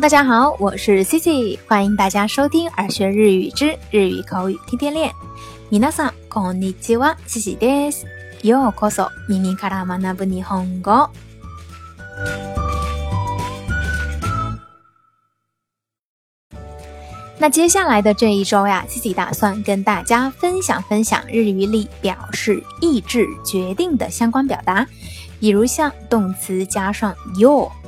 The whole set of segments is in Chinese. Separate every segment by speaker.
Speaker 1: 大家好，我是 Cici，欢迎大家收听《耳学日语之日语口语天天练》。皆さんこんにちは、Cici です。ようこそ耳から学ぶ日本語。那接下来的这一周呀，Cici 打算跟大家分享分享日语里表示意志决定的相关表达，比如像动词加上よう。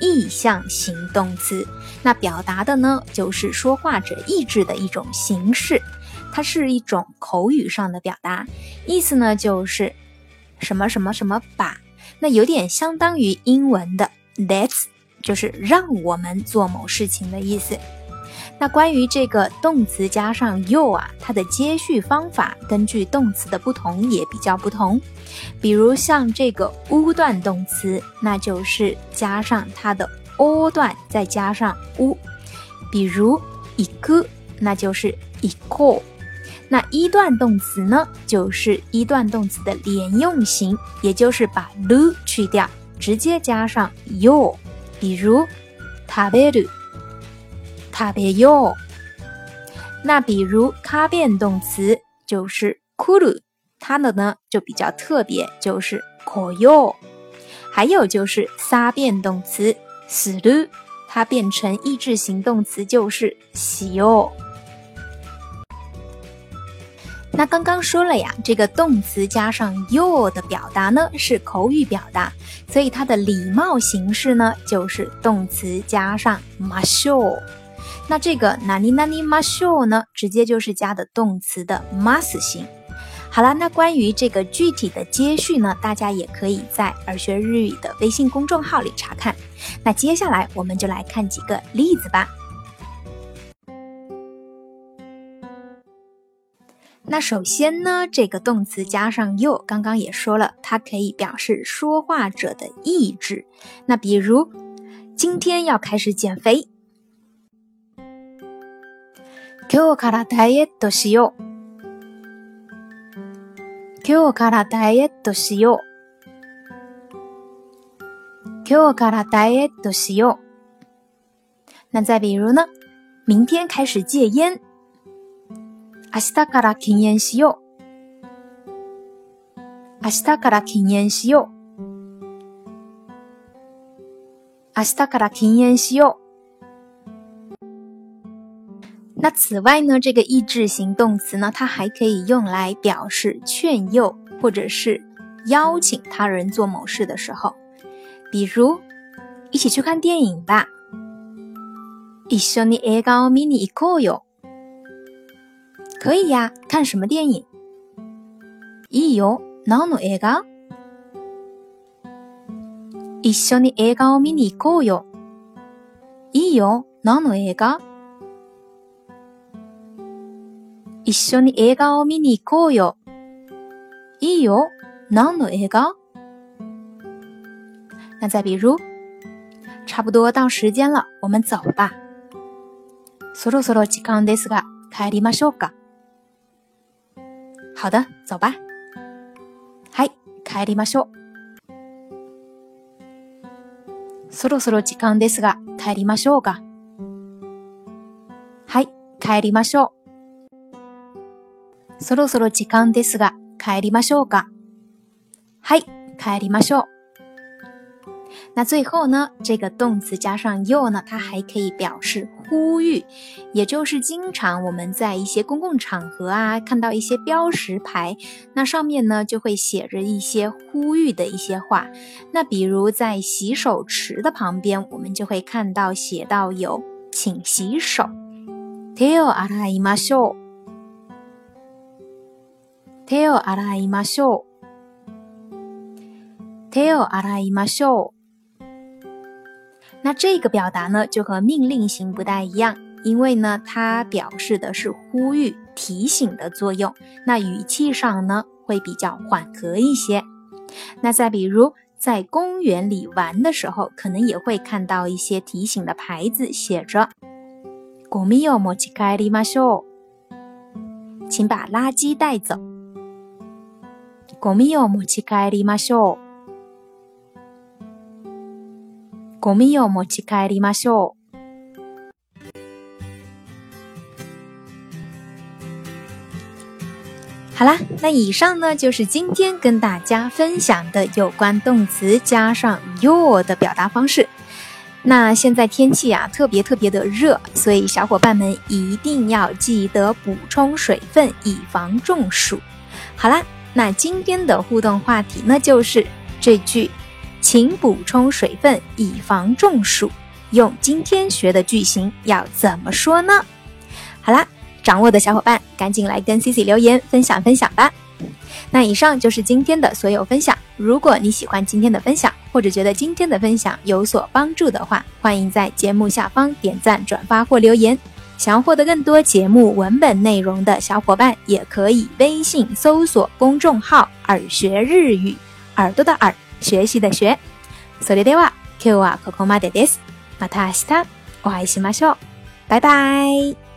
Speaker 1: 意向行动词，那表达的呢，就是说话者意志的一种形式，它是一种口语上的表达，意思呢就是什么什么什么把，那有点相当于英文的 let's，就是让我们做某事情的意思。那关于这个动词加上 you 啊，它的接续方法根据动词的不同也比较不同。比如像这个 u 段动词，那就是加上它的 o 段，再加上 u。比如 i k 那就是 i k 那一段动词呢，就是一段动词的连用型，也就是把 lu 去掉，直接加上 you。比如 taberu。差别有，那比如卡变动词就是くる，它的呢就比较特别，就是来る。还有就是撒变动词する，它变成意志行动词就是喜る。那刚刚说了呀，这个动词加上 y o your 的表达呢是口语表达，所以它的礼貌形式呢就是动词加上ましょう。那这个ナニナニマしよう呢？直接就是加的动词的 m s ス型。好了，那关于这个具体的接续呢，大家也可以在耳学日语的微信公众号里查看。那接下来我们就来看几个例子吧。那首先呢，这个动词加上 you，刚刚也说了，它可以表示说话者的意志。那比如，今天要开始减肥。今日からダイエットしよう。今日からダイエットしよう。今日からダイエットしよう。那再比如呢？明天开始戒烟。明日から禁煙しよう。明日から禁煙しよう。明日から禁煙しよう。那此外呢，这个意志型动词呢，它还可以用来表示劝诱或者是邀请他人做某事的时候，比如一起去看电影吧。一緒に映画を見に行こうよ。可以呀，看什么电影？いいよ、何の映画？一緒に映画を見に行こうよ。いいよ、何の映画？一緒に映画を見に行こうよ。いいよ。何の映画那再比如，差不多到时间了，我们走吧。そろそろ時間ですが、帰りましょうか。好的，走吧。はい、帰りましょう。そろそろ時間ですが、帰りましょうか。はい、帰りましょう。そろそろ時間ですが帰りましょうか。はい、帰りましょう。那最后呢，这个動詞加上よ呢，它还可以表示呼吁，也就是经常我们在一些公共场合啊，看到一些标识牌，那上面呢就会写着一些呼吁的一些话。那比如在洗手池的旁边，我们就会看到写到有请洗手。テオア Tell 阿拉伊马秀，Tell 阿拉伊马秀。那这个表达呢，就和命令型不太一样，因为呢，它表示的是呼吁、提醒的作用。那语气上呢，会比较缓和一些。那再比如，在公园里玩的时候，可能也会看到一些提醒的牌子，写着“ごみを持ち帰りましょう，请把垃圾带走。”ゴミを持ち帰りましょう。ゴミを持ち帰りましょう。好啦，那以上呢就是今天跟大家分享的有关动词加上 your 的表达方式。那现在天气啊特别特别的热，所以小伙伴们一定要记得补充水分，以防中暑。好啦。那今天的互动话题呢，就是这句，请补充水分，以防中暑。用今天学的句型要怎么说呢？好啦，掌握的小伙伴赶紧来跟 Cici 留言分享分享吧。那以上就是今天的所有分享。如果你喜欢今天的分享，或者觉得今天的分享有所帮助的话，欢迎在节目下方点赞、转发或留言。想要获得更多节目文本内容的小伙伴，也可以微信搜索公众号“耳学日语”，耳朵的耳，学习的学。それでは今日はここまでです。また明日お会いしましょう。拜拜。